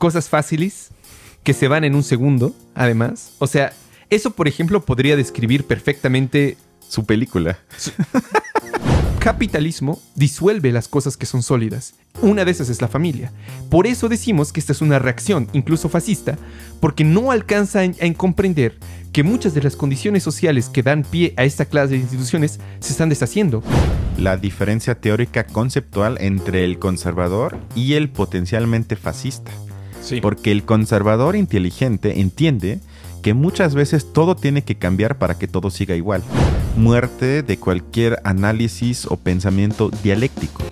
cosas fáciles que se van en un segundo, además. O sea, eso, por ejemplo, podría describir perfectamente Su película. capitalismo disuelve las cosas que son sólidas. Una de esas es la familia. Por eso decimos que esta es una reacción, incluso fascista, porque no alcanza a, a comprender que muchas de las condiciones sociales que dan pie a esta clase de instituciones se están deshaciendo. La diferencia teórica conceptual entre el conservador y el potencialmente fascista. Sí. Porque el conservador inteligente entiende que muchas veces todo tiene que cambiar para que todo siga igual. Muerte de cualquier análisis o pensamiento dialéctico.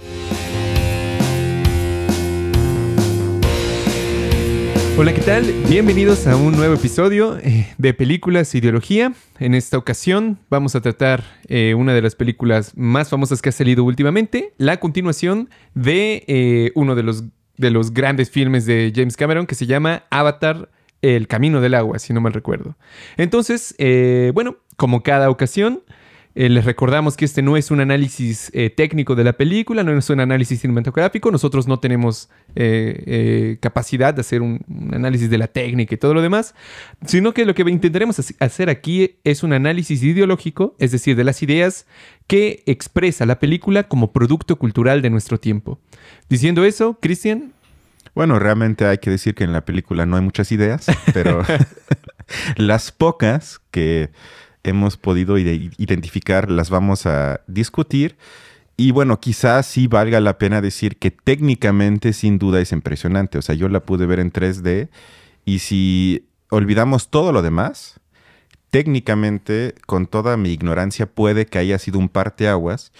Hola, ¿qué tal? Bienvenidos a un nuevo episodio eh, de Películas e Ideología. En esta ocasión vamos a tratar eh, una de las películas más famosas que ha salido últimamente, la continuación de eh, uno de los, de los grandes filmes de James Cameron que se llama Avatar, El Camino del Agua, si no mal recuerdo. Entonces, eh, bueno, como cada ocasión, eh, les recordamos que este no es un análisis eh, técnico de la película, no es un análisis cinematográfico. Nosotros no tenemos eh, capacidad de hacer un, un análisis de la técnica y todo lo demás, sino que lo que intentaremos hac- hacer aquí es un análisis ideológico, es decir, de las ideas que expresa la película como producto cultural de nuestro tiempo. Diciendo eso, Cristian, Bueno, realmente hay que decir que en la película no hay muchas ideas, pero las pocas que hemos podido ide- identificar las vamos a discutir. Y bueno, quizás sí valga la pena decir que técnicamente sin duda es impresionante. O sea, yo la pude ver en 3D y si olvidamos todo lo demás, técnicamente, con toda mi ignorancia, puede que haya sido un parteaguas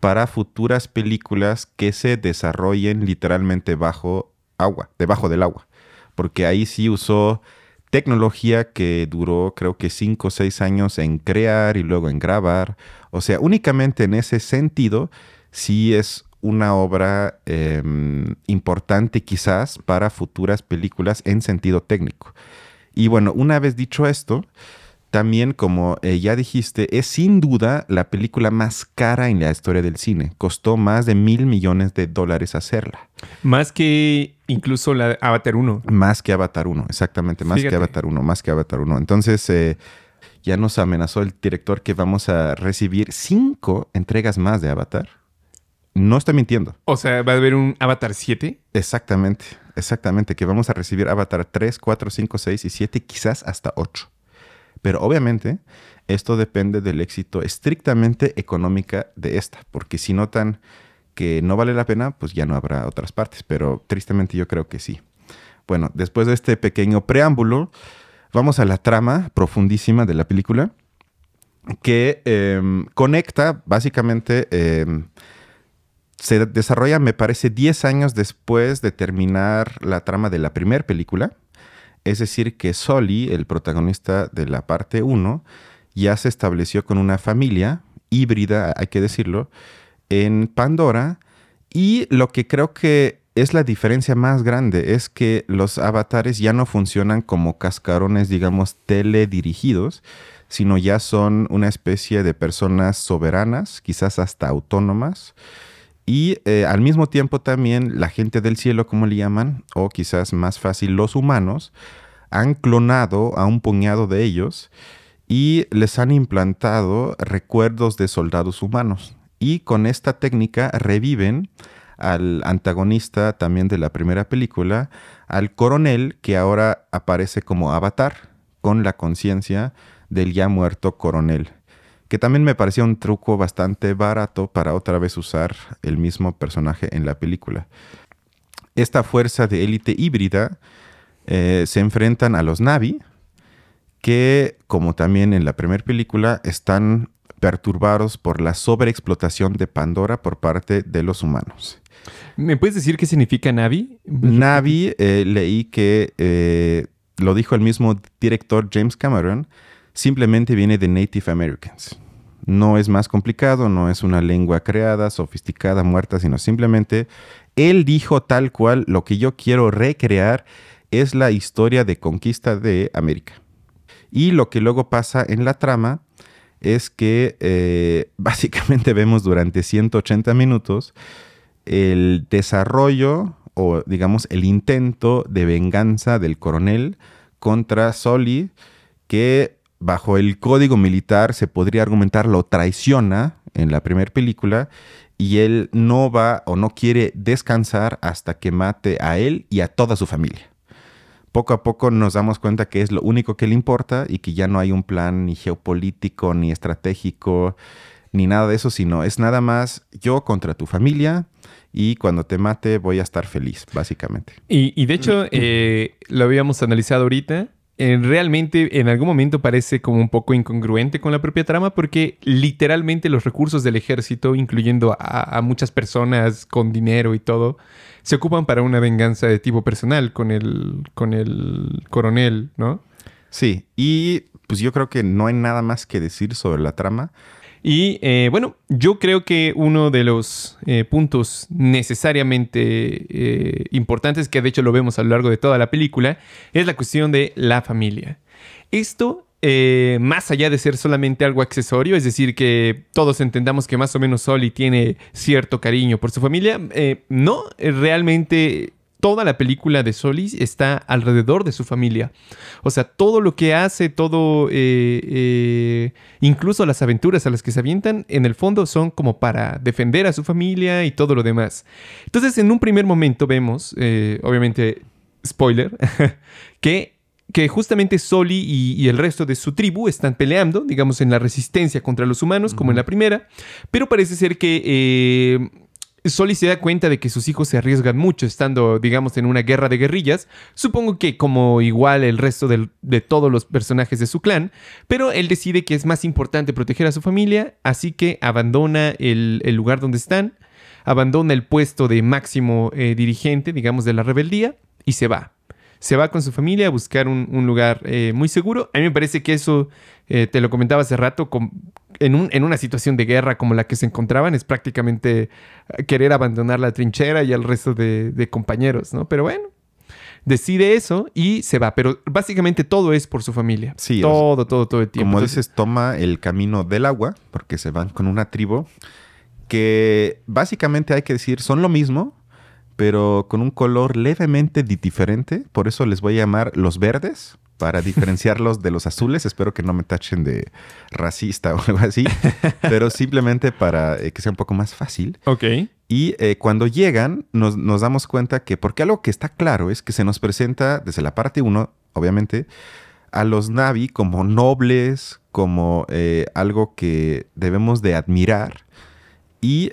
para futuras películas que se desarrollen literalmente bajo agua, debajo del agua. Porque ahí sí usó tecnología que duró creo que 5 o 6 años en crear y luego en grabar. O sea, únicamente en ese sentido sí es una obra eh, importante quizás para futuras películas en sentido técnico. Y bueno, una vez dicho esto, también, como eh, ya dijiste, es sin duda la película más cara en la historia del cine. Costó más de mil millones de dólares hacerla. más que incluso la Avatar 1. Más que Avatar 1, exactamente, más Fíjate. que Avatar 1, más que Avatar 1. Entonces, eh, ya nos amenazó el director que vamos a recibir cinco entregas más de Avatar. No estoy mintiendo. O sea, va a haber un Avatar 7. Exactamente, exactamente, que vamos a recibir Avatar 3, 4, 5, 6 y 7, quizás hasta 8. Pero obviamente esto depende del éxito estrictamente económica de esta, porque si notan que no vale la pena, pues ya no habrá otras partes, pero tristemente yo creo que sí. Bueno, después de este pequeño preámbulo, vamos a la trama profundísima de la película, que em, conecta básicamente... em, se desarrolla, me parece, 10 años después de terminar la trama de la primera película. Es decir, que Sully, el protagonista de la parte 1, ya se estableció con una familia híbrida, hay que decirlo, en Pandora. Y lo que creo que es la diferencia más grande es que los avatares ya no funcionan como cascarones, digamos, teledirigidos, sino ya son una especie de personas soberanas, quizás hasta autónomas. Y eh, al mismo tiempo también la gente del cielo, como le llaman, o quizás más fácil los humanos, han clonado a un puñado de ellos y les han implantado recuerdos de soldados humanos. Y con esta técnica reviven al antagonista también de la primera película, al coronel que ahora aparece como avatar, con la conciencia del ya muerto coronel que también me parecía un truco bastante barato para otra vez usar el mismo personaje en la película. Esta fuerza de élite híbrida eh, se enfrentan a los Navi, que, como también en la primera película, están perturbados por la sobreexplotación de Pandora por parte de los humanos. ¿Me puedes decir qué significa Navi? Navi, eh, leí que eh, lo dijo el mismo director James Cameron, simplemente viene de Native Americans. No es más complicado, no es una lengua creada, sofisticada, muerta, sino simplemente él dijo tal cual, lo que yo quiero recrear es la historia de conquista de América. Y lo que luego pasa en la trama es que eh, básicamente vemos durante 180 minutos el desarrollo o digamos el intento de venganza del coronel contra Soli, que bajo el código militar se podría argumentar lo traiciona en la primera película y él no va o no quiere descansar hasta que mate a él y a toda su familia. Poco a poco nos damos cuenta que es lo único que le importa y que ya no hay un plan ni geopolítico ni estratégico ni nada de eso, sino es nada más yo contra tu familia y cuando te mate voy a estar feliz, básicamente. Y, de hecho, eh, lo habíamos analizado ahorita. Realmente en algún momento parece como un poco incongruente con la propia trama porque literalmente los recursos del ejército, incluyendo a, muchas personas con dinero y todo, se ocupan para una venganza de tipo personal con el, con el coronel, ¿no? Sí, y pues yo creo que no hay nada más que decir sobre la trama. Y eh, bueno, yo creo que uno de los eh, puntos necesariamente eh, importantes, que de hecho lo vemos a lo largo de toda la película, es la cuestión de la familia. Esto más allá de ser solamente algo accesorio, es decir, que todos entendamos que más o menos Soli tiene cierto cariño por su familia, no, realmente toda la película de Solis está alrededor de su familia. O sea, todo lo que hace, todo, eh, eh, incluso las aventuras a las que se avientan, en el fondo son como para defender a su familia y todo lo demás. Entonces, en un primer momento vemos, eh, obviamente, spoiler, que que justamente Soli y, el resto de su tribu están peleando, digamos, en la resistencia contra los humanos, como en la primera, pero parece ser que Soli se da cuenta de que sus hijos se arriesgan mucho estando, digamos, en una guerra de guerrillas. Supongo que como igual el resto de todos los personajes de su clan, pero él decide que es más importante proteger a su familia, así que abandona el, lugar donde están, abandona el puesto de máximo eh, dirigente, digamos, de la rebeldía y se va. Se va con su familia a buscar un, lugar eh, muy seguro. A mí me parece que eso, eh, te lo comentaba hace rato, en, una situación de guerra como la que se encontraban, es prácticamente eh, querer abandonar la trinchera y al resto de, compañeros, ¿no? Pero bueno, decide eso y se va. Pero básicamente todo es por su familia. Sí. Todo, todo, todo el tiempo. Como dices, toma el camino del agua, porque se van con una tribu que básicamente hay que decir son lo mismo, pero con un color levemente diferente. Por eso les voy a llamar los verdes para diferenciarlos de los azules. Espero que no me tachen de racista o algo así, pero simplemente para eh, que sea un poco más fácil. Ok. Y eh, cuando llegan, nos, damos cuenta que, porque algo que está claro es que se nos presenta desde la parte 1, obviamente, a los Navi como nobles, como eh, algo que debemos de admirar. Y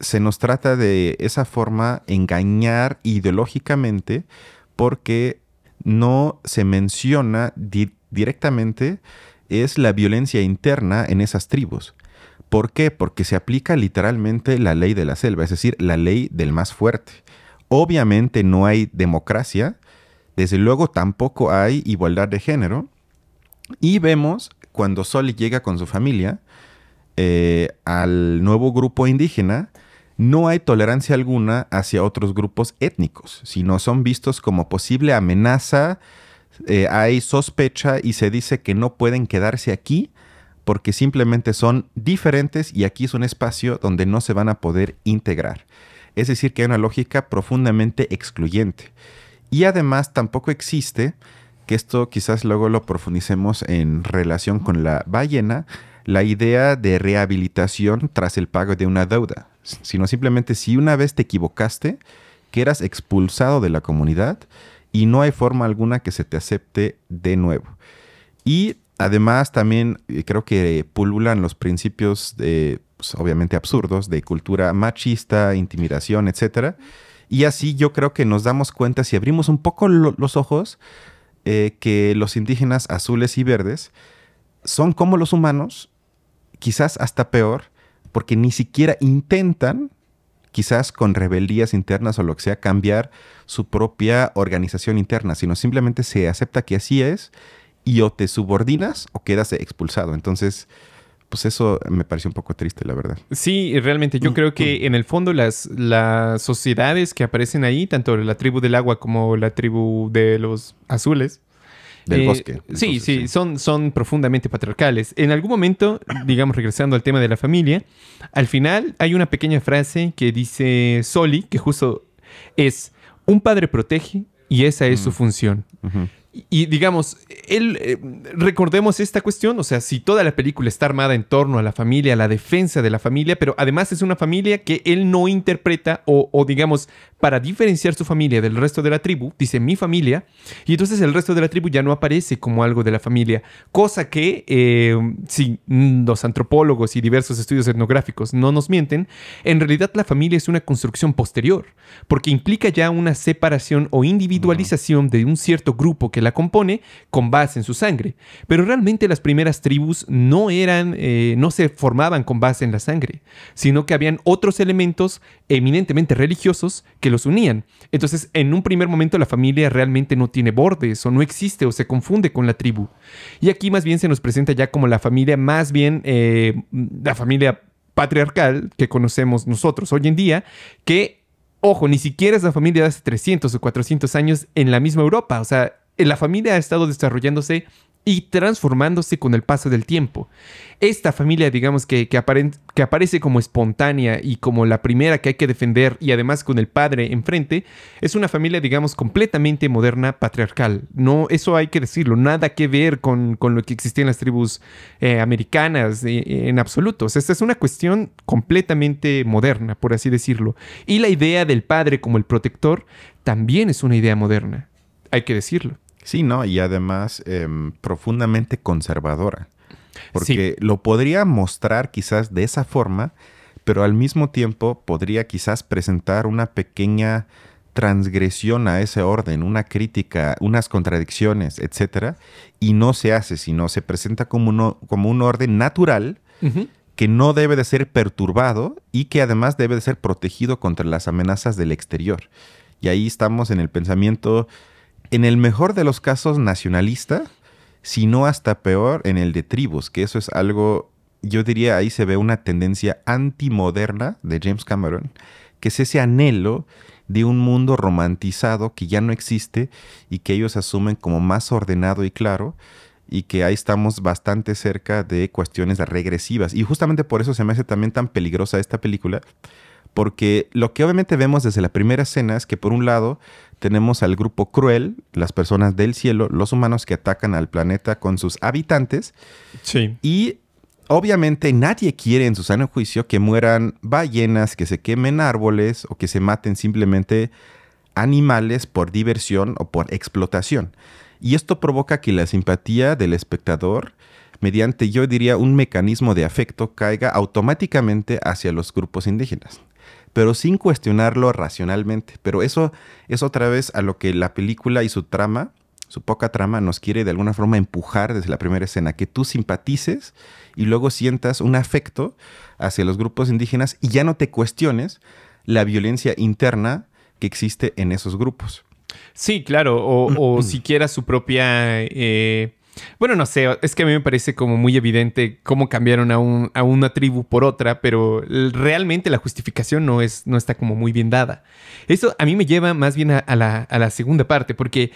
se nos trata de esa forma engañar ideológicamente porque no se menciona directamente es la violencia interna en esas tribus. ¿Por qué? Porque se aplica literalmente la ley de la selva, es decir, la ley del más fuerte. Obviamente no hay democracia, desde luego tampoco hay igualdad de género. Y vemos cuando Soli llega con su familia eh, al nuevo grupo indígena, no hay tolerancia alguna hacia otros grupos étnicos, sino son vistos como posible amenaza, eh, hay sospecha y se dice que no pueden quedarse aquí porque simplemente son diferentes y aquí es un espacio donde no se van a poder integrar. Es decir, que hay una lógica profundamente excluyente. Y además tampoco existe, que esto quizás luego lo profundicemos en relación con la ballena, la idea de rehabilitación tras el pago de una deuda sino simplemente si una vez te equivocaste, que eras expulsado de la comunidad y no hay forma alguna que se te acepte de nuevo. Y además también eh, creo que pululan los principios de, pues, obviamente absurdos, de cultura machista, intimidación, etc. Y así yo creo que nos damos cuenta, si abrimos un poco los ojos, eh, que los indígenas azules y verdes son como los humanos, quizás hasta peor, porque ni siquiera intentan, quizás con rebeldías internas o lo que sea, cambiar su propia organización interna, sino simplemente se acepta que así es y o te subordinas o quedas expulsado. Entonces, pues eso me pareció un poco triste, la verdad. Sí, realmente yo creo que en el fondo las, las sociedades que aparecen ahí, tanto la tribu del agua como la tribu de los azules, del eh, bosque. sí, sí, Son, son profundamente patriarcales. En algún momento, digamos, regresando al tema de la familia, al final hay una pequeña frase que dice Soli, que justo es, Un padre protege y esa es su función. Ujú. Y, y digamos, él, eh, recordemos esta cuestión, o sea, si toda la película está armada en torno a la familia, a la defensa de la familia, pero además es una familia que él no interpreta o, digamos, para diferenciar su familia del resto de la tribu, dice mi familia, y entonces el resto de la tribu ya no aparece como algo de la familia, cosa que eh, si los antropólogos y diversos estudios etnográficos no nos mienten, en realidad la familia es una construcción posterior, porque implica ya una separación o individualización de un cierto grupo que la compone con base en su sangre. Pero realmente las primeras tribus no eran, eh, no se formaban con base en la sangre, sino que habían otros elementos eminentemente religiosos que los unían. Entonces, en un primer momento la familia realmente no tiene bordes o no existe o se confunde con la tribu. Y aquí más bien se nos presenta ya como la familia, más bien eh, la familia patriarcal que conocemos nosotros hoy en día, que, ojo, ni siquiera es la familia de hace 300 o 400 años en la misma Europa. O sea, la familia ha estado desarrollándose y transformándose con el paso del tiempo. Esta familia, digamos, que, que, que, aparece como espontánea y como la primera que hay que defender y además con el padre enfrente, es una familia, digamos, completamente moderna, patriarcal. No, eso hay que decirlo, nada que ver con, con lo que existía en las tribus eh, americanas eh, en absoluto. O sea, esta es una cuestión completamente moderna, por así decirlo. Y la idea del padre como el protector también es una idea moderna, hay que decirlo. Sí, ¿no? Y además eh, profundamente conservadora. Porque sí. lo podría mostrar quizás de esa forma, pero al mismo tiempo podría quizás presentar una pequeña transgresión a ese orden, una crítica, unas contradicciones, etcétera, y no se hace, sino se presenta como, uno, como un orden natural uh -huh. que no debe de ser perturbado y que además debe de ser protegido contra las amenazas del exterior. Y ahí estamos en el pensamiento en el mejor de los casos nacionalista, si no hasta peor en el de tribus, que eso es algo, yo diría, ahí se ve una tendencia antimoderna de James Cameron, que es ese anhelo de un mundo romantizado que ya no existe y que ellos asumen como más ordenado y claro y que ahí estamos bastante cerca de cuestiones regresivas. Y justamente por eso se me hace también tan peligrosa esta película, porque lo que obviamente vemos desde la primera escena es que por un lado tenemos al grupo cruel, las personas del cielo, los humanos que atacan al planeta con sus habitantes. Sí. Y obviamente nadie quiere en su sano juicio que mueran ballenas, que se quemen árboles o que se maten simplemente animales por diversión o por explotación. Y esto provoca que la simpatía del espectador mediante, yo diría, un mecanismo de afecto, caiga automáticamente hacia los grupos indígenas pero sin cuestionarlo racionalmente. Pero eso es otra vez a lo que la película y su trama, su poca trama, nos quiere de alguna forma empujar desde la primera escena, que tú simpatices y luego sientas un afecto hacia los grupos indígenas y ya no te cuestiones la violencia interna que existe en esos grupos. Sí, claro, o, o siquiera su propia... Eh bueno, no sé, es que a mí me parece como muy evidente cómo cambiaron a, un, a una tribu por otra, pero realmente la justificación no, es, no está como muy bien dada. Eso a mí me lleva más bien a, la, segunda parte, porque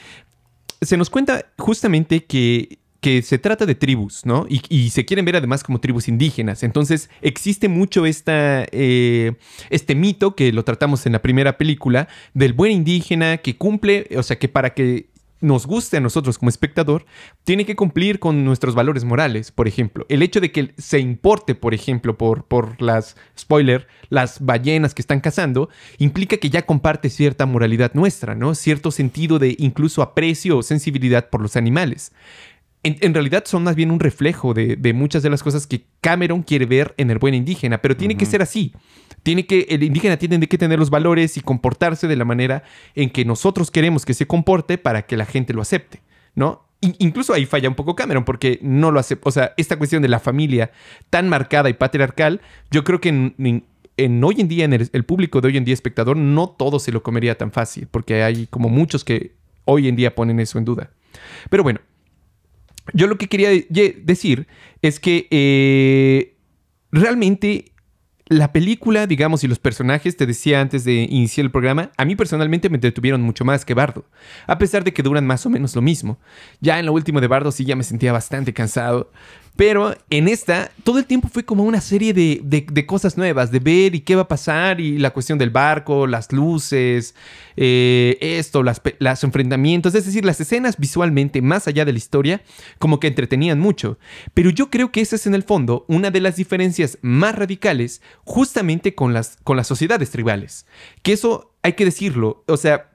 se nos cuenta justamente que se trata de tribus, ¿no? Y, se quieren ver además como tribus indígenas. Entonces existe mucho eh, este mito que lo tratamos en la primera película del buen indígena que cumple, o sea, que para que nos guste a nosotros como espectador, tiene que cumplir con nuestros valores morales. Por ejemplo, el hecho de que se importe, por ejemplo, por, por las, spoiler, las ballenas que están cazando, implica que ya comparte cierta moralidad nuestra, ¿no? Cierto sentido de incluso aprecio o sensibilidad por los animales. En, en, realidad son más bien un reflejo de, de, muchas de las cosas que Cameron quiere ver en el buen indígena, pero tiene uh -huh. que ser así. Tiene que, el indígena tiene que tener los valores y comportarse de la manera en que nosotros queremos que se comporte para que la gente lo acepte, ¿no? incluso ahí falla un poco Cameron porque no lo acepta. O sea, esta cuestión de la familia tan marcada y patriarcal, yo creo que en, hoy en día, en el, el, público de hoy en día espectador, no todo se lo comería tan fácil, porque hay como muchos que hoy en día ponen eso en duda. Pero bueno, yo lo que quería decir es que eh, realmente la película, digamos, y los personajes, te decía antes de iniciar el programa, a mí personalmente me detuvieron mucho más que Bardo, a pesar de que duran más o menos lo mismo. Ya en lo último de Bardo sí ya me sentía bastante cansado, Pero en esta, todo el tiempo fue como una serie de, de, cosas nuevas, de ver y qué va a pasar, y la cuestión del barco, las luces, eh, esto, las, enfrentamientos, es decir, las escenas visualmente, más allá de la historia, como que entretenían mucho. Pero yo creo que esa es en el fondo una de las diferencias más radicales justamente con las, con las sociedades tribales. Que eso hay que decirlo, o sea,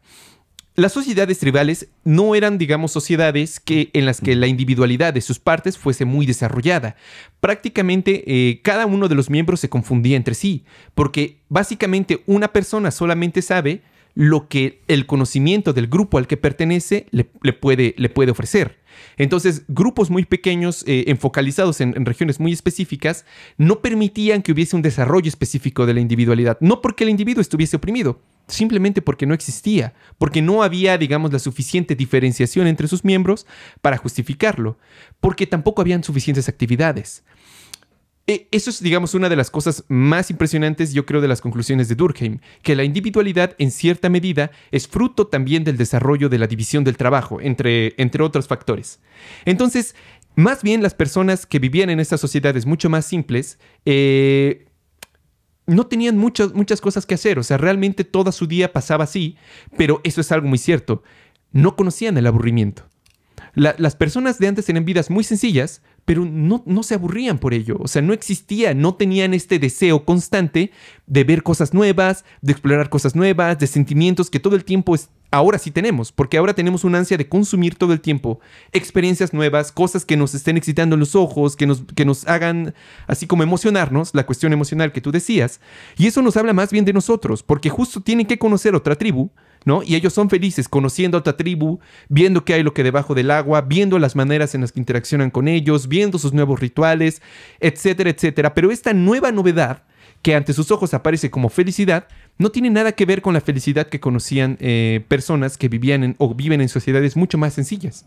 las sociedades tribales no eran, digamos, sociedades que, en las que la individualidad de sus partes fuese muy desarrollada. Prácticamente eh, cada uno de los miembros se confundía entre sí, porque básicamente una persona solamente sabe lo que el conocimiento del grupo al que pertenece le, puede, ofrecer. Entonces, grupos muy pequeños, eh, enfocalizados en, regiones muy específicas, no permitían que hubiese un desarrollo específico de la individualidad, no porque el individuo estuviese oprimido, simplemente porque no existía, porque no había, digamos, la suficiente diferenciación entre sus miembros para justificarlo, porque tampoco habían suficientes actividades. E, eso es, digamos, una de las cosas más impresionantes, yo creo, de las conclusiones de Durkheim, que la individualidad, en cierta medida, es fruto también del desarrollo de la división del trabajo, entre, entre otros factores. Entonces, más bien las personas que vivían en estas sociedades mucho más simples, eh, no tenían muchas, muchas cosas que hacer, o sea, realmente toda su día pasaba así, pero eso es algo muy cierto, no conocían el aburrimiento. las personas de antes tenían vidas muy sencillas, pero no, no se aburrían por ello, o sea, no existía, no tenían este deseo constante de ver cosas nuevas, de explorar cosas nuevas, de sentimientos que todo el tiempo ahora sí tenemos, porque ahora tenemos una ansia de consumir todo el tiempo experiencias nuevas, cosas que nos estén excitando en los ojos, que nos, que nos hagan así como emocionarnos, la cuestión emocional que tú decías, y eso nos habla más bien de nosotros, porque justo tienen que conocer otra tribu, ¿no? Y ellos son felices conociendo a otra tribu, viendo qué hay lo que debajo del agua, viendo las maneras en las que interaccionan con ellos, viendo sus nuevos rituales, etcétera, etcétera, pero esta nueva novedad que ante sus ojos aparece como felicidad, no tiene nada que ver con la felicidad que conocían eh, personas que vivían o viven en sociedades mucho más sencillas.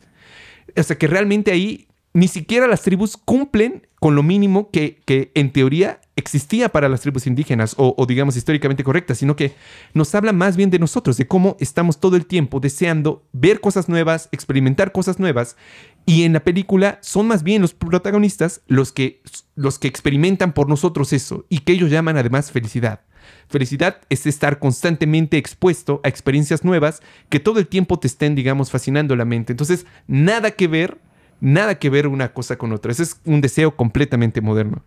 O sea que realmente ahí ni siquiera las tribus cumplen con lo mínimo que, que en teoría existía para las tribus indígenas o, o, digamos históricamente correctas, sino que nos habla más bien de nosotros, de cómo estamos todo el tiempo deseando ver cosas nuevas, experimentar cosas nuevas y en la película son más bien los protagonistas los que, los que experimentan por nosotros eso y que ellos llaman además felicidad. Felicidad es estar constantemente expuesto a experiencias nuevas que todo el tiempo te estén, digamos, fascinando la mente. Entonces, nada que ver, nada que ver una cosa con otra. Ese es un deseo completamente moderno.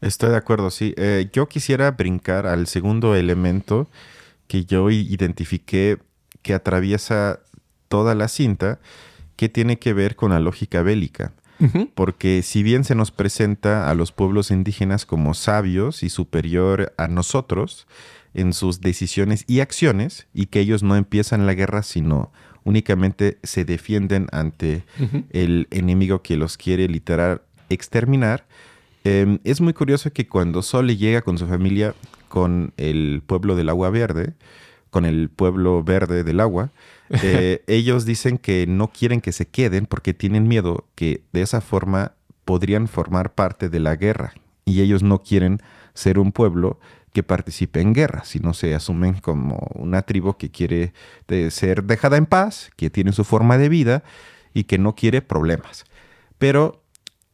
Estoy de acuerdo, sí. Eh, yo quisiera brincar al segundo elemento que yo identifiqué que atraviesa toda la cinta que tiene que ver con la lógica bélica. Porque si bien se nos presenta a los pueblos indígenas como sabios y superior a nosotros en sus decisiones y acciones, y que ellos no empiezan la guerra, sino únicamente se defienden ante el enemigo que los quiere literal exterminar, em, es muy curioso que cuando Sole llega con su familia con el pueblo del agua verde, con el pueblo verde del agua, eh, ellos dicen que no quieren que se queden porque tienen miedo que de esa forma podrían formar parte de la guerra y ellos no quieren ser un pueblo que participe en guerra, sino se asumen como una tribu que quiere ser dejada en paz, que tiene su forma de vida y que no quiere problemas. Pero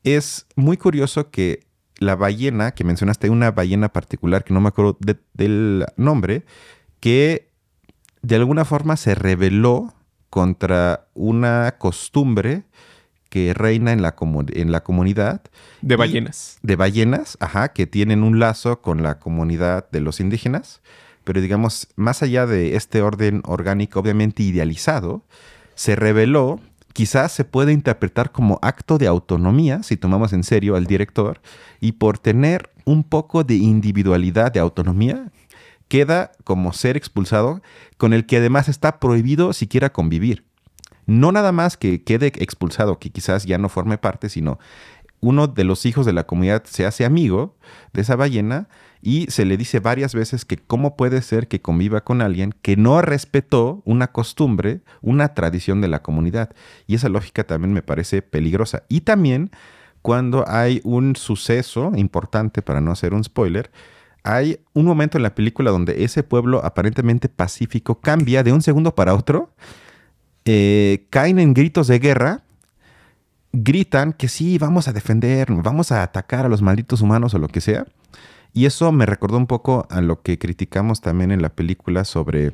es muy curioso que la ballena que mencionaste, una ballena particular que no me acuerdo del nombre, que de alguna forma se rebeló contra una costumbre que reina en la, en la comunidad. De ballenas. De ballenas, ajá, que tienen un lazo con la comunidad de los indígenas. Pero digamos, más allá de este orden orgánico obviamente idealizado, se rebeló, quizás se puede interpretar como acto de autonomía, si tomamos en serio al director, y por tener un poco de individualidad, de autonomía, queda como ser expulsado, con el que además está prohibido siquiera convivir. No nada más que quede expulsado, que quizás ya no forme parte, sino uno de los hijos de la comunidad se hace amigo de esa ballena y se le dice varias veces que cómo puede ser que conviva con alguien que no respetó una costumbre, una tradición de la comunidad. Y esa lógica también me parece peligrosa. Y también cuando hay un suceso importante, para no hacer un spoiler, hay un momento en la película donde ese pueblo aparentemente pacífico cambia de un segundo para otro, eh, caen en gritos de guerra gritan que sí, vamos a defender, vamos a atacar a los malditos humanos o lo que sea. Y eso me recordó un poco a lo que criticamos también en la película sobre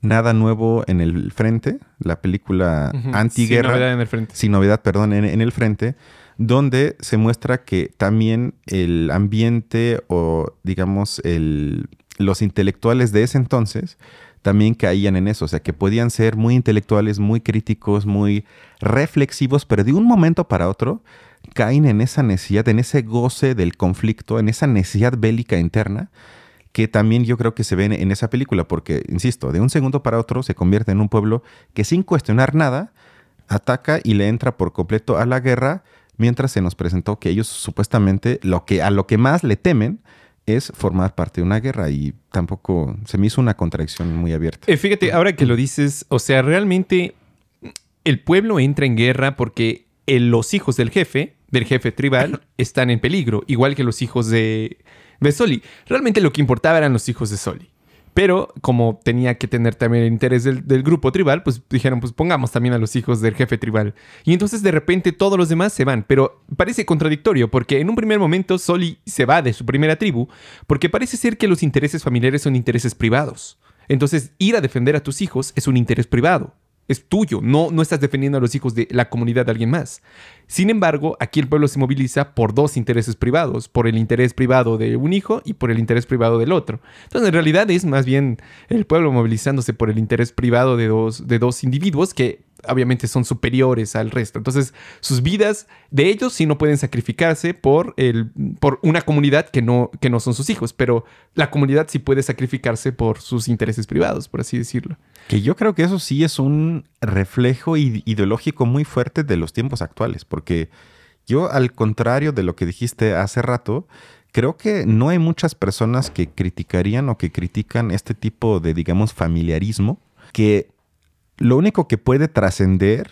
Nada Nuevo en el Frente, la película antiguerra. Sin novedad en el frente. Sin novedad, perdón, en, el frente, donde se muestra que también el ambiente o, digamos, el, los intelectuales de ese entonces también caían en eso, o sea, que podían ser muy intelectuales, muy críticos, muy reflexivos, pero de un momento para otro caen en esa necesidad, en ese goce del conflicto, en esa necesidad bélica interna, que también yo creo que se ve en esa película, porque, insisto, de un segundo para otro se convierte en un pueblo que sin cuestionar nada, ataca y le entra por completo a la guerra, mientras se nos presentó que ellos supuestamente lo que, a lo que más le temen es formar parte de una guerra y tampoco se me hizo una contradicción muy abierta. Eh, fíjate, ahora que lo dices, o sea, realmente el pueblo entra en guerra porque los hijos del jefe, del jefe tribal, están en peligro, igual que los hijos de, de Soli. Realmente lo que importaba eran los hijos de Soli. Pero como tenía que tener también el interés del, grupo tribal, pues dijeron, pues pongamos también a los hijos del jefe tribal. Y entonces de repente todos los demás se van. Pero parece contradictorio porque en un primer momento Soli se va de su primera tribu porque parece ser que los intereses familiares son intereses privados. Entonces ir a defender a tus hijos es un interés privado es tuyo, no, no estás defendiendo a los hijos de la comunidad de alguien más. Sin embargo, aquí el pueblo se moviliza por dos intereses privados, por el interés privado de un hijo y por el interés privado del otro. Entonces, en realidad es más bien el pueblo movilizándose por el interés privado de dos, de dos individuos que obviamente son superiores al resto. Entonces, sus vidas de ellos sí no pueden sacrificarse por, el, por una comunidad que no, que no son sus hijos, pero la comunidad sí puede sacrificarse por sus intereses privados, por así decirlo. Que yo creo que eso sí es un reflejo ideológico muy fuerte de los tiempos actuales, porque yo, al contrario de lo que dijiste hace rato, creo que no hay muchas personas que criticarían o que critican este tipo de, digamos, familiarismo, que lo único que puede trascender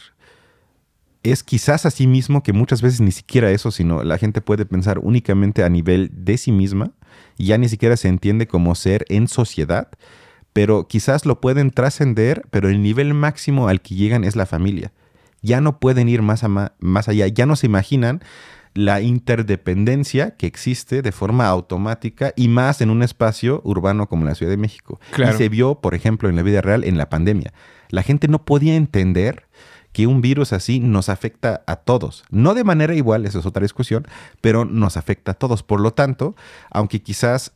es quizás a sí mismo, que muchas veces ni siquiera eso, sino la gente puede pensar únicamente a nivel de sí misma y ya ni siquiera se entiende como ser en sociedad, pero quizás lo pueden trascender, pero el nivel máximo al que llegan es la familia. Ya no pueden ir más, más allá, ya no se imaginan la interdependencia que existe de forma automática y más en un espacio urbano como la Ciudad de México. Y se vio, por ejemplo, en la vida real en la pandemia. La gente no podía entender que un virus así nos afecta a todos. No de manera igual, eso es otra discusión, pero nos afecta a todos. Por lo tanto, aunque quizás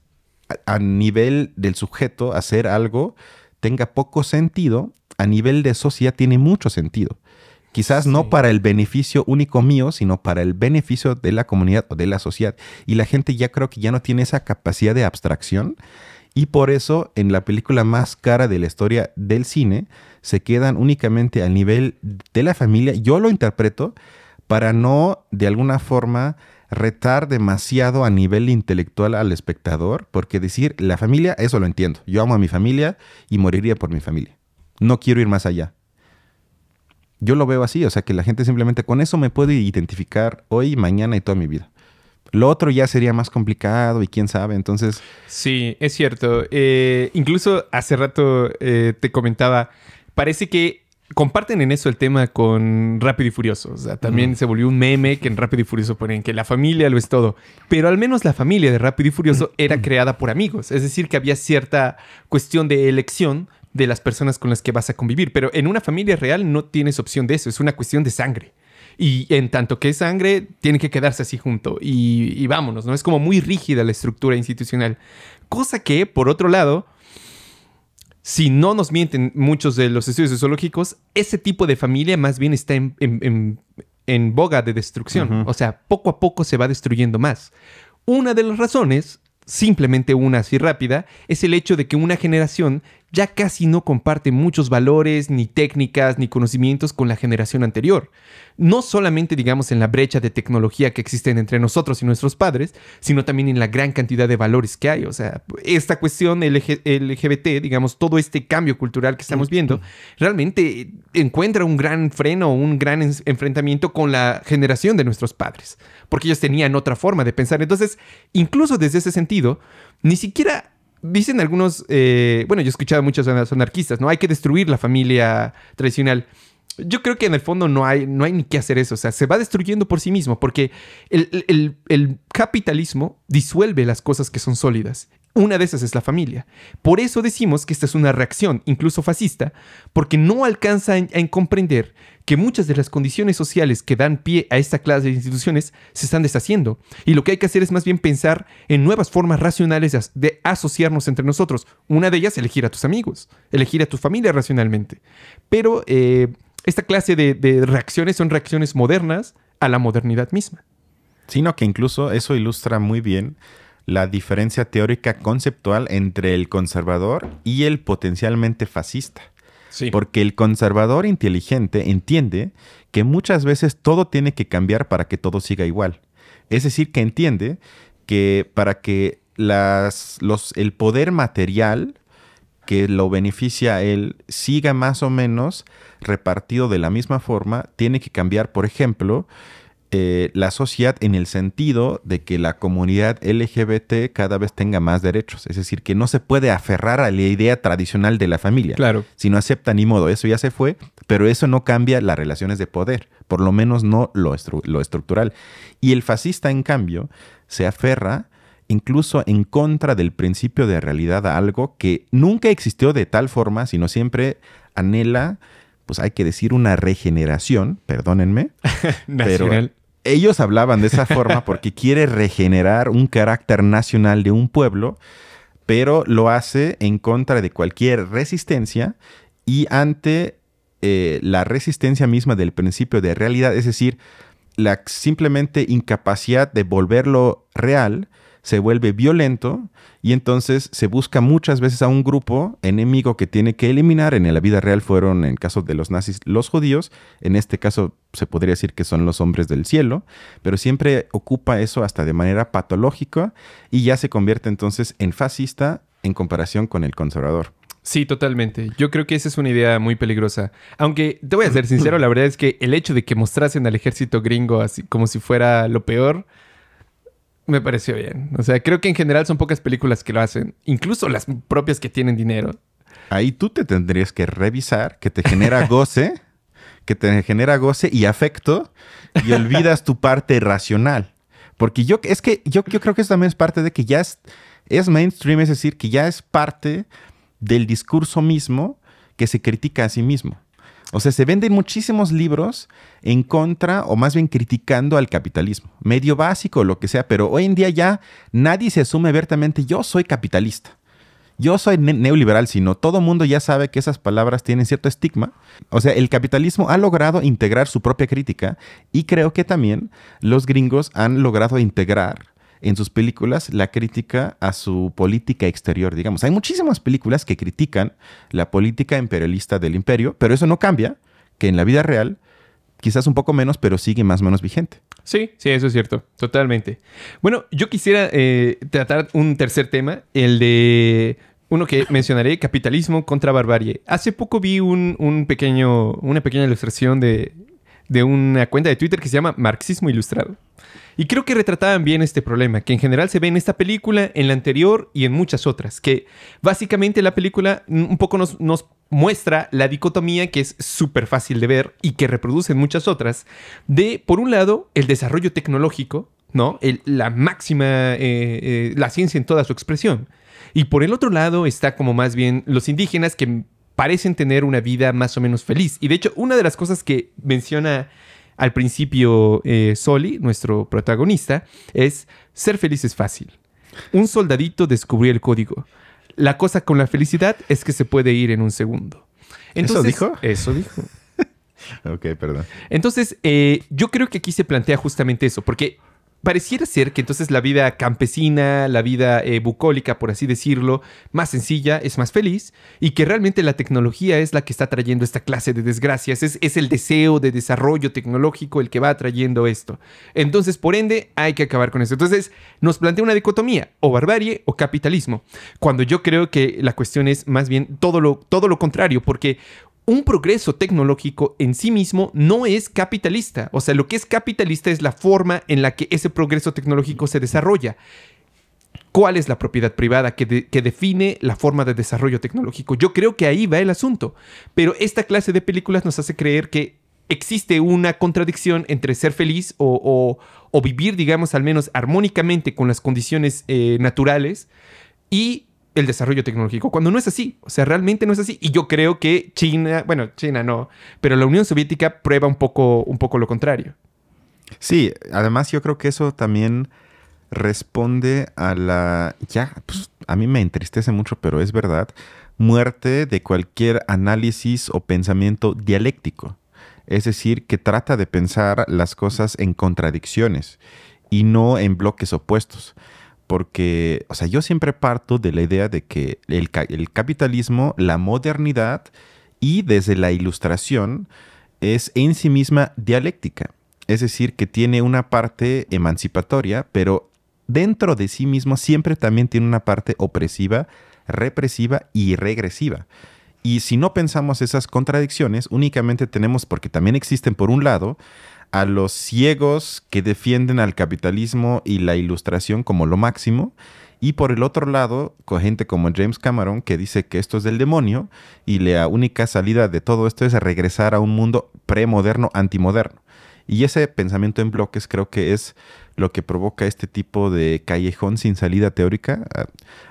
a nivel del sujeto hacer algo tenga poco sentido, a nivel de sociedad tiene mucho sentido. Quizás no para el beneficio único mío, sino para el beneficio de la comunidad o de la sociedad. Y la gente ya creo que ya no tiene esa capacidad de abstracción. Y por eso en la película más cara de la historia del cine se quedan únicamente al nivel de la familia. Yo lo interpreto para no de alguna forma retar demasiado a nivel intelectual al espectador, porque decir la familia, eso lo entiendo. Yo amo a mi familia y moriría por mi familia. No quiero ir más allá. Yo lo veo así, o sea que la gente simplemente con eso me puede identificar hoy, mañana y toda mi vida. Lo otro ya sería más complicado y quién sabe, entonces... Sí, es cierto. Eh, incluso hace rato eh, te comentaba, parece que comparten en eso el tema con Rápido y Furioso. O sea, también se volvió un meme que en Rápido y Furioso ponen que la familia lo es todo. Pero al menos la familia de Rápido y Furioso era creada por amigos. Es decir, que había cierta cuestión de elección de las personas con las que vas a convivir. Pero en una familia real no tienes opción de eso, es una cuestión de sangre. Y en tanto que es sangre, tiene que quedarse así junto. Y, y vámonos, ¿no? Es como muy rígida la estructura institucional. Cosa que, por otro lado, si no nos mienten muchos de los estudios sociológicos, ese tipo de familia más bien está en, en, boga de destrucción. O sea, poco a poco se va destruyendo más. Una de las razones simplemente una así rápida, es el hecho de que una generación ya casi no comparte muchos valores, ni técnicas, ni conocimientos con la generación anterior. No solamente, digamos, en la brecha de tecnología que existen entre nosotros y nuestros padres, sino también en la gran cantidad de valores que hay. O sea, esta cuestión LGBT, digamos, todo este cambio cultural que estamos viendo, realmente encuentra un gran freno, un gran enfrentamiento con la generación de nuestros padres, porque ellos tenían otra forma de pensar. Entonces, incluso desde ese sentido, ni siquiera dicen algunos, eh, bueno, yo he escuchado a muchos anarquistas, ¿no? Hay que destruir la familia tradicional. Yo creo que en el fondo no hay, no hay ni que hacer eso. O sea, se va destruyendo por sí mismo porque el, el- el capitalismo disuelve las cosas que son sólidas. Una de esas es la familia. Por eso decimos que esta es una reacción, incluso fascista, porque no alcanza en- en comprender que muchas de las condiciones sociales que dan pie a esta clase de instituciones se están deshaciendo. Y lo que hay que hacer es más bien pensar en nuevas formas racionales de as- de asociarnos entre nosotros. Una de ellas, elegir a tus amigos, elegir a tu familia racionalmente. Pero eh, esta clase de reacciones son reacciones modernas a la modernidad misma. Sino que incluso eso ilustra muy bien la diferencia teórica conceptual entre el conservador y el potencialmente fascista. Sí. Porque el conservador inteligente entiende que muchas veces todo tiene que cambiar para que todo siga igual. Es decir, que entiende que para que las, los, el poder material que lo beneficia a él siga más o menos repartido de la misma forma, tiene que cambiar, por ejemplo, eh, la sociedad en el sentido de que la comunidad LGBT cada vez tenga más derechos. Es decir, que no se puede aferrar a la idea tradicional de la familia. Claro. Si no acepta ni modo, eso ya se fue, pero eso no cambia las relaciones de poder, por lo menos no lo, estru- lo estructural. Y el fascista, en cambio, se aferra incluso en contra del principio de realidad a algo que nunca existió de tal forma, sino siempre anhela, pues hay que decir, una regeneración, perdónenme, pero Nacional. Ellos hablaban de esa forma porque quiere regenerar un carácter nacional de un pueblo, pero lo hace en contra de cualquier resistencia y ante eh, la resistencia misma del principio de realidad, es decir, la simplemente incapacidad de volverlo real se vuelve violento y entonces se busca muchas veces a un grupo enemigo que tiene que eliminar. En la vida real fueron, en caso de los nazis, los judíos. En este caso se podría decir que son los hombres del cielo, pero siempre ocupa eso hasta de manera patológica y ya se convierte entonces en fascista en comparación con el conservador. Sí, totalmente. Yo creo que esa es una idea muy peligrosa. Aunque te voy a ser sincero, la verdad es que el hecho de que mostrasen al ejército gringo así como si fuera lo peor, me pareció bien. O sea, creo que en general son pocas películas que lo hacen, incluso las propias que tienen dinero. Ahí tú te tendrías que revisar que te genera goce, que te genera goce y afecto y olvidas tu parte racional. Porque yo, es que yo, yo creo que eso también es parte de que ya es, es mainstream, es decir, que ya es parte del discurso mismo que se critica a sí mismo. O sea, se venden muchísimos libros en contra o más bien criticando al capitalismo, medio básico, lo que sea, pero hoy en día ya nadie se asume abiertamente, yo soy capitalista yo soy ne- neoliberal, sino todo mundo ya sabe que esas palabras tienen cierto estigma. O sea, el capitalismo ha logrado integrar su propia crítica y creo que también los gringos han logrado integrar en sus películas la crítica a su política exterior, digamos. Hay muchísimas películas que critican la política imperialista del imperio, pero eso no cambia que en la vida real, quizás un poco menos, pero sigue más o menos vigente. Sí, sí, eso es cierto, totalmente. Bueno, yo quisiera eh, tratar un tercer tema, el de uno que mencionaré, capitalismo contra barbarie. Hace poco vi un, un pequeño, una pequeña ilustración de, de una cuenta de Twitter que se llama Marxismo Ilustrado. Y creo que retrataban bien este problema, que en general se ve en esta película, en la anterior y en muchas otras, que básicamente la película un poco nos, muestra la dicotomía que es súper fácil de ver y que reproduce en muchas otras, de, por un lado, el desarrollo tecnológico, ¿no? La máxima, eh, eh, la ciencia en toda su expresión. Y por el otro lado está como más bien los indígenas que parecen tener una vida más o menos feliz. Y de hecho, una de las cosas que menciona al principio eh, Soli, nuestro protagonista, es ser feliz es fácil. Un soldadito descubrió el código. La cosa con la felicidad es que se puede ir en un segundo. ¿Eso dijo? Eso dijo. Ok, perdón. Entonces, eh, yo creo que aquí se plantea justamente eso, porque pareciera ser que entonces la vida campesina, la vida eh, bucólica, por así decirlo, más sencilla, es más feliz, y que realmente la tecnología es la que está trayendo esta clase de desgracias, es, es el deseo de desarrollo tecnológico el que va trayendo esto. Entonces, por ende, hay que acabar con eso. Entonces, nos plantea una dicotomía, o barbarie o capitalismo, cuando yo creo que la cuestión es más bien todo lo, todo lo contrario, porque un progreso tecnológico en sí mismo no es capitalista. O sea, lo que es capitalista es la forma en la que ese progreso tecnológico se desarrolla. cuál es la propiedad privada que, define la forma de desarrollo tecnológico. Yo creo que ahí va el asunto. Pero esta clase de películas nos hace creer que existe una contradicción entre ser feliz o, vivir, digamos, al menos armónicamente con las condiciones eh, naturales y el desarrollo tecnológico, cuando no es así, o sea, realmente no es así. Y yo creo que China, bueno, China no, pero la Unión Soviética prueba un poco, un poco lo contrario. Sí, además yo creo que eso también responde a la, ya, pues, a mí me entristece mucho, pero es verdad, muerte de cualquier análisis o pensamiento dialéctico. Es decir, que trata de pensar las cosas en contradicciones y no en bloques opuestos. Porque, o sea, yo siempre parto de la idea de que el, el capitalismo, la modernidad y desde la ilustración es en sí misma dialéctica. Es decir, que tiene una parte emancipatoria, pero dentro de sí mismo siempre también tiene una parte opresiva, represiva y regresiva. Y si no pensamos esas contradicciones, únicamente tenemos, porque también existen por un lado, a los ciegos que defienden al capitalismo y la ilustración como lo máximo, y por el otro lado, con gente como James Cameron que dice que esto es del demonio y la única salida de todo esto es regresar a un mundo premoderno, antimoderno. Y ese pensamiento en bloques creo que es lo que provoca este tipo de callejón sin salida teórica,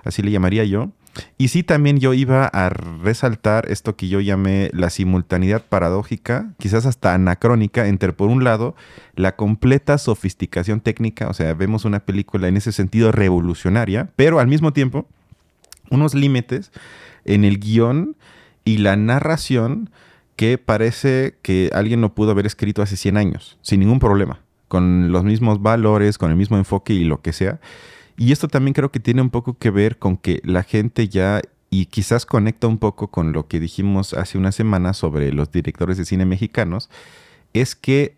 así le llamaría yo. Y sí, también yo iba a resaltar esto que yo llamé la simultaneidad paradójica, quizás hasta anacrónica, entre por un lado la completa sofisticación técnica, o sea, vemos una película en ese sentido revolucionaria, pero al mismo tiempo unos límites en el guion y la narración que parece que alguien lo pudo haber escrito hace 100 años, sin ningún problema, con los mismos valores, con el mismo enfoque y lo que sea. Y esto también creo que tiene un poco que ver con que la gente ya, y quizás conecta un poco con lo que dijimos hace una semana sobre los directores de cine mexicanos, es que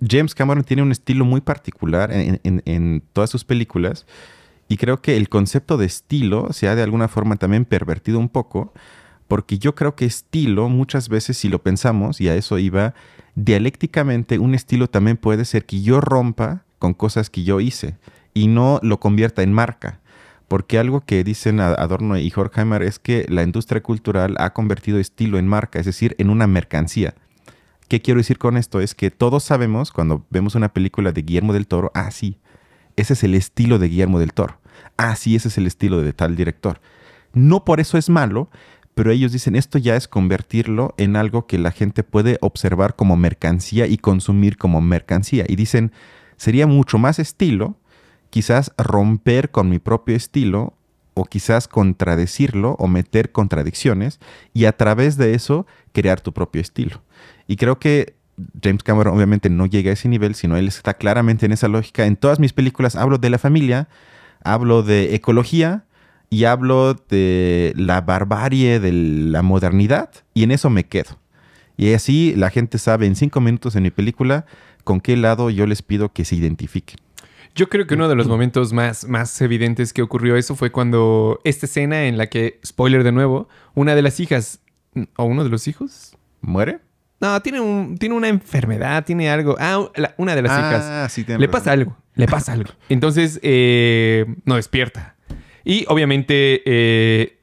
James Cameron tiene un estilo muy particular en, todas sus películas. Y creo que el concepto de estilo se ha de alguna forma también pervertido un poco porque yo creo que estilo, muchas veces si lo pensamos, y a eso iba, dialécticamente un estilo también puede ser que yo rompa con cosas que yo hice y no lo convierta en marca. Porque algo que dicen Adorno y Horkheimer es que la industria cultural ha convertido estilo en marca, es decir, en una mercancía. ¿Qué quiero decir con esto? Es que todos sabemos cuando vemos una película de Guillermo del Toro, ah, sí, ese es el estilo de Guillermo del Toro. Ah, sí, ese es el estilo de tal director. No por eso es malo, pero ellos dicen esto ya es convertirlo en algo que la gente puede observar como mercancía y consumir como mercancía. Y dicen, sería mucho más estilo, quizás romper con mi propio estilo o quizás contradecirlo o meter contradicciones y a través de eso crear tu propio estilo. Y creo que James Cameron obviamente no llega a ese nivel, sino él está claramente en esa lógica. En todas mis películas hablo de la familia, hablo de ecología, y hablo de la barbarie de la modernidad y en eso me quedo. Y así la gente sabe en cinco minutos en mi película con qué lado yo les pido que se identifiquen. Yo creo que uno de los momentos más, más evidentes que ocurrió eso fue cuando esta escena en la que, spoiler de nuevo, una de las hijas, o uno de los hijos, muere. No, tiene, un, tiene una enfermedad, tiene algo. Ah, una de las ah, hijas. le pasa algo, le pasa algo. Entonces, eh, no despierta. Y obviamente eh,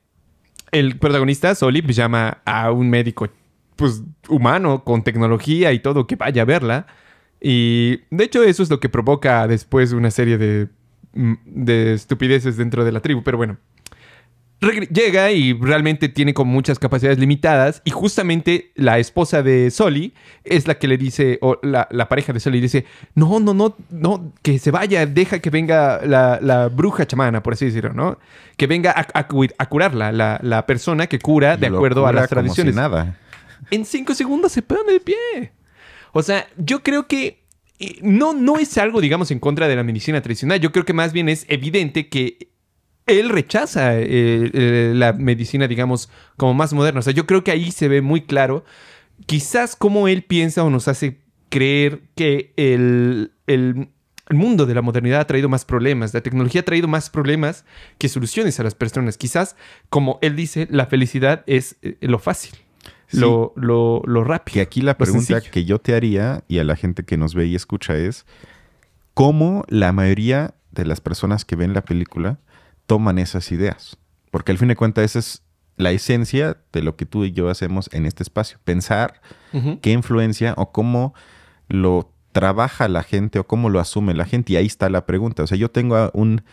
el protagonista, Soli, pues, llama a un médico pues, humano con tecnología y todo que vaya a verla. Y de hecho eso es lo que provoca después una serie de, mm, de estupideces dentro de la tribu. Pero bueno, llega y realmente tiene como muchas capacidades limitadas y justamente la esposa de Soli es la que le dice, o la, pareja de Soli dice, no, no, no, no, que se vaya, deja que venga la, bruja chamana, por así decirlo, ¿no? Que venga a, curarla, la, persona que cura de acuerdo a las tradiciones. nada. En cinco segundos se pone de pie. O sea, yo creo que eh, no, no es algo, digamos, en contra de la medicina tradicional. Yo creo que más bien es evidente que él rechaza eh, eh, la medicina, digamos, como más moderna. O sea, yo creo que ahí se ve muy claro, quizás cómo él piensa o nos hace creer que el, mundo de la modernidad ha traído más problemas, la tecnología ha traído más problemas que soluciones a las personas. Quizás, como él dice, la felicidad es lo fácil. Lo, lo, lo, rápido. Que aquí la pregunta que yo te haría y a la gente que nos ve y escucha es, ¿cómo la mayoría de las personas que ven la película toman esas ideas. Porque al fin de cuentas esa es la esencia de lo que tú y yo hacemos en este espacio. Pensar qué influencia o cómo lo trabaja la gente o cómo lo asume la gente. Y ahí está la pregunta. O sea, yo tengo un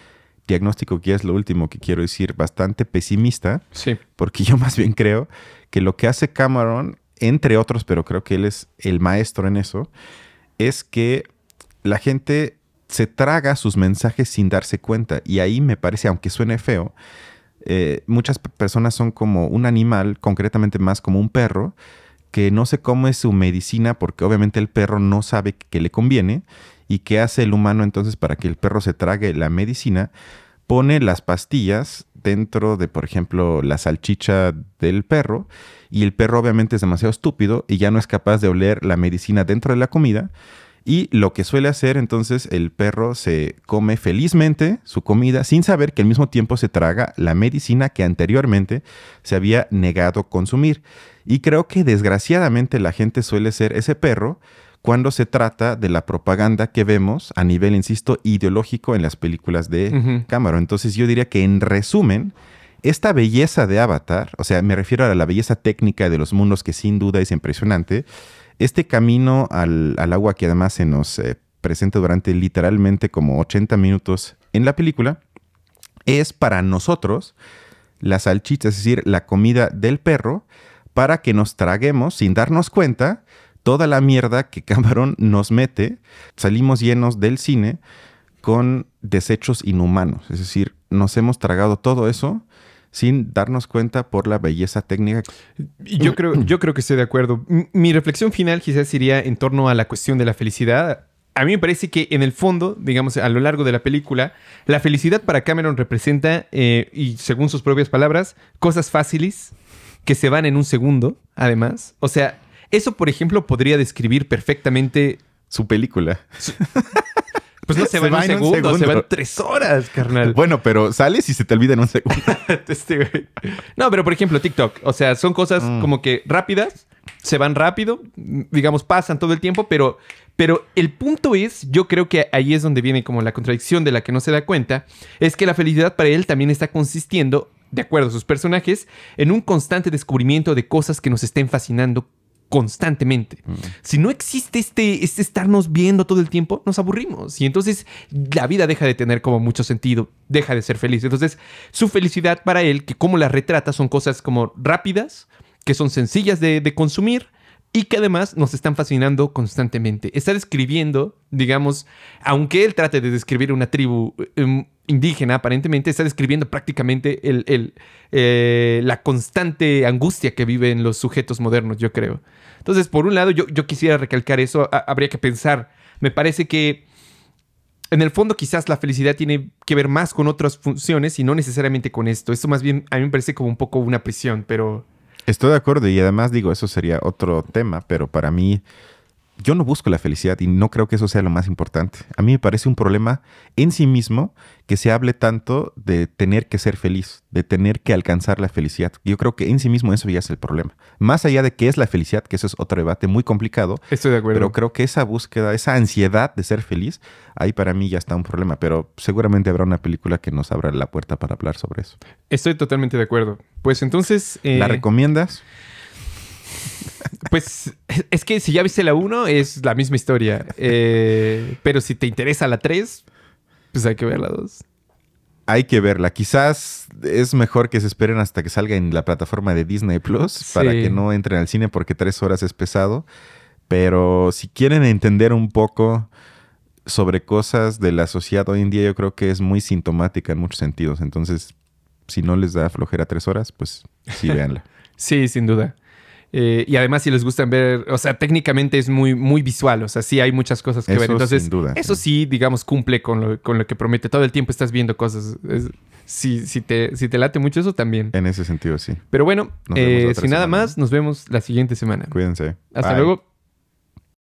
diagnóstico que es lo último que quiero decir, bastante pesimista. Sí. Porque yo más bien creo que lo que hace Cameron, entre otros, pero creo que él es el maestro en eso, es que la gente se traga sus mensajes sin darse cuenta. Y ahí me parece, aunque suene feo, eh, muchas personas son como un animal, concretamente más como un perro, que no se come su medicina porque obviamente el perro no sabe que le conviene. ¿Y qué hace el humano entonces para que el perro se trague la medicina? Pone las pastillas dentro de, por ejemplo, la salchicha del perro y el perro obviamente es demasiado estúpido y ya no es capaz de oler la medicina dentro de la comida y lo que suele hacer entonces el perro se come felizmente su comida sin saber que al mismo tiempo se traga la medicina que anteriormente se había negado consumir. Y creo que desgraciadamente la gente suele ser ese perro cuando se trata de la propaganda que vemos a nivel, insisto, ideológico en las películas de cámara. Entonces yo diría que en resumen, esta belleza de Avatar, o sea, me refiero a la belleza técnica de los mundos que sin duda es impresionante, este camino al, agua que además se nos eh, presenta durante literalmente como 80 minutos en la película, es para nosotros la salchicha, es decir, la comida del perro, para que nos traguemos sin darnos cuenta toda la mierda que Camarón nos mete. Salimos llenos del cine con desechos inhumanos, es decir, nos hemos tragado todo eso sin darnos cuenta por la belleza técnica. Yo creo, yo creo que estoy de acuerdo. Mi reflexión final quizás sería en torno a la cuestión de la felicidad. A mí me parece que en el fondo, digamos, a lo largo de la película, la felicidad para Cameron representa, eh, y según sus propias palabras, cosas fáciles que se van en un segundo, además. O sea, eso, por ejemplo, podría describir perfectamente su película. Pues no se, va, en un, segundo, se van tres horas, carnal. Bueno, pero sales y se te olvida en un segundo. Este, no, pero por ejemplo, TikTok. O sea, son cosas mm. como que rápidas, se van rápido, digamos, pasan todo el tiempo, pero, pero el punto es, yo creo que ahí es donde viene como la contradicción de la que no se da cuenta, es que la felicidad para él también está consistiendo de acuerdo a sus personajes, en un constante descubrimiento de cosas que nos estén fascinando constantemente. Mm. Si no existe este, este estarnos viendo todo el tiempo, nos aburrimos. Y entonces la vida deja de tener como mucho sentido, deja de ser feliz. Entonces su felicidad para él, que como la retrata, son cosas como rápidas, que son sencillas de, de consumir y que además nos están fascinando constantemente. Está describiendo, digamos, aunque él trate de describir una tribu em, indígena, aparentemente está describiendo prácticamente el, eh, la constante angustia que viven los sujetos modernos, yo creo. Entonces, por un lado, yo, yo quisiera recalcar eso, habría que pensar, me parece que en el fondo quizás la felicidad tiene que ver más con otras funciones y no necesariamente con esto. Esto más bien a mí me parece como un poco una prisión, pero... Estoy de acuerdo y además digo, eso sería otro tema, pero para mí yo no busco la felicidad y no creo que eso sea lo más importante. A mí me parece un problema en sí mismo que se hable tanto de tener que ser feliz, de tener que alcanzar la felicidad. Yo creo que en sí mismo eso ya es el problema. Más allá de qué es la felicidad, que eso es otro debate muy complicado. Estoy de acuerdo. Pero creo que esa búsqueda, esa ansiedad de ser feliz, ahí para mí ya está un problema. Pero seguramente habrá una película que nos abra la puerta para hablar sobre eso. Estoy totalmente de acuerdo. Pues entonces... ¿La eh, recomiendas? Pues es que si ya viste la 1 es la misma historia. Eh, pero si te interesa la 3, pues hay que ver la 2. Hay que verla. Quizás es mejor que se esperen hasta que salga en la plataforma de Disney Plus para que no entren al cine porque tres horas es pesado. Pero si quieren entender un poco sobre cosas de la sociedad hoy en día, yo creo que es muy sintomática en muchos sentidos. Entonces, si no les da flojera tres horas, pues sí, véanla. sí, sin duda. Eh, y además, si les gustan ver, o sea, técnicamente es muy, muy visual, o sea, sí hay muchas cosas que ver. Entonces, sin duda, eso sí, digamos, cumple con lo, con lo, que promete. Todo el tiempo estás viendo cosas. si, si, te, si te late mucho eso, también. En ese sentido, sí. Pero bueno, eh, sin nada más, nos vemos la siguiente semana. Cuídense. Hasta luego.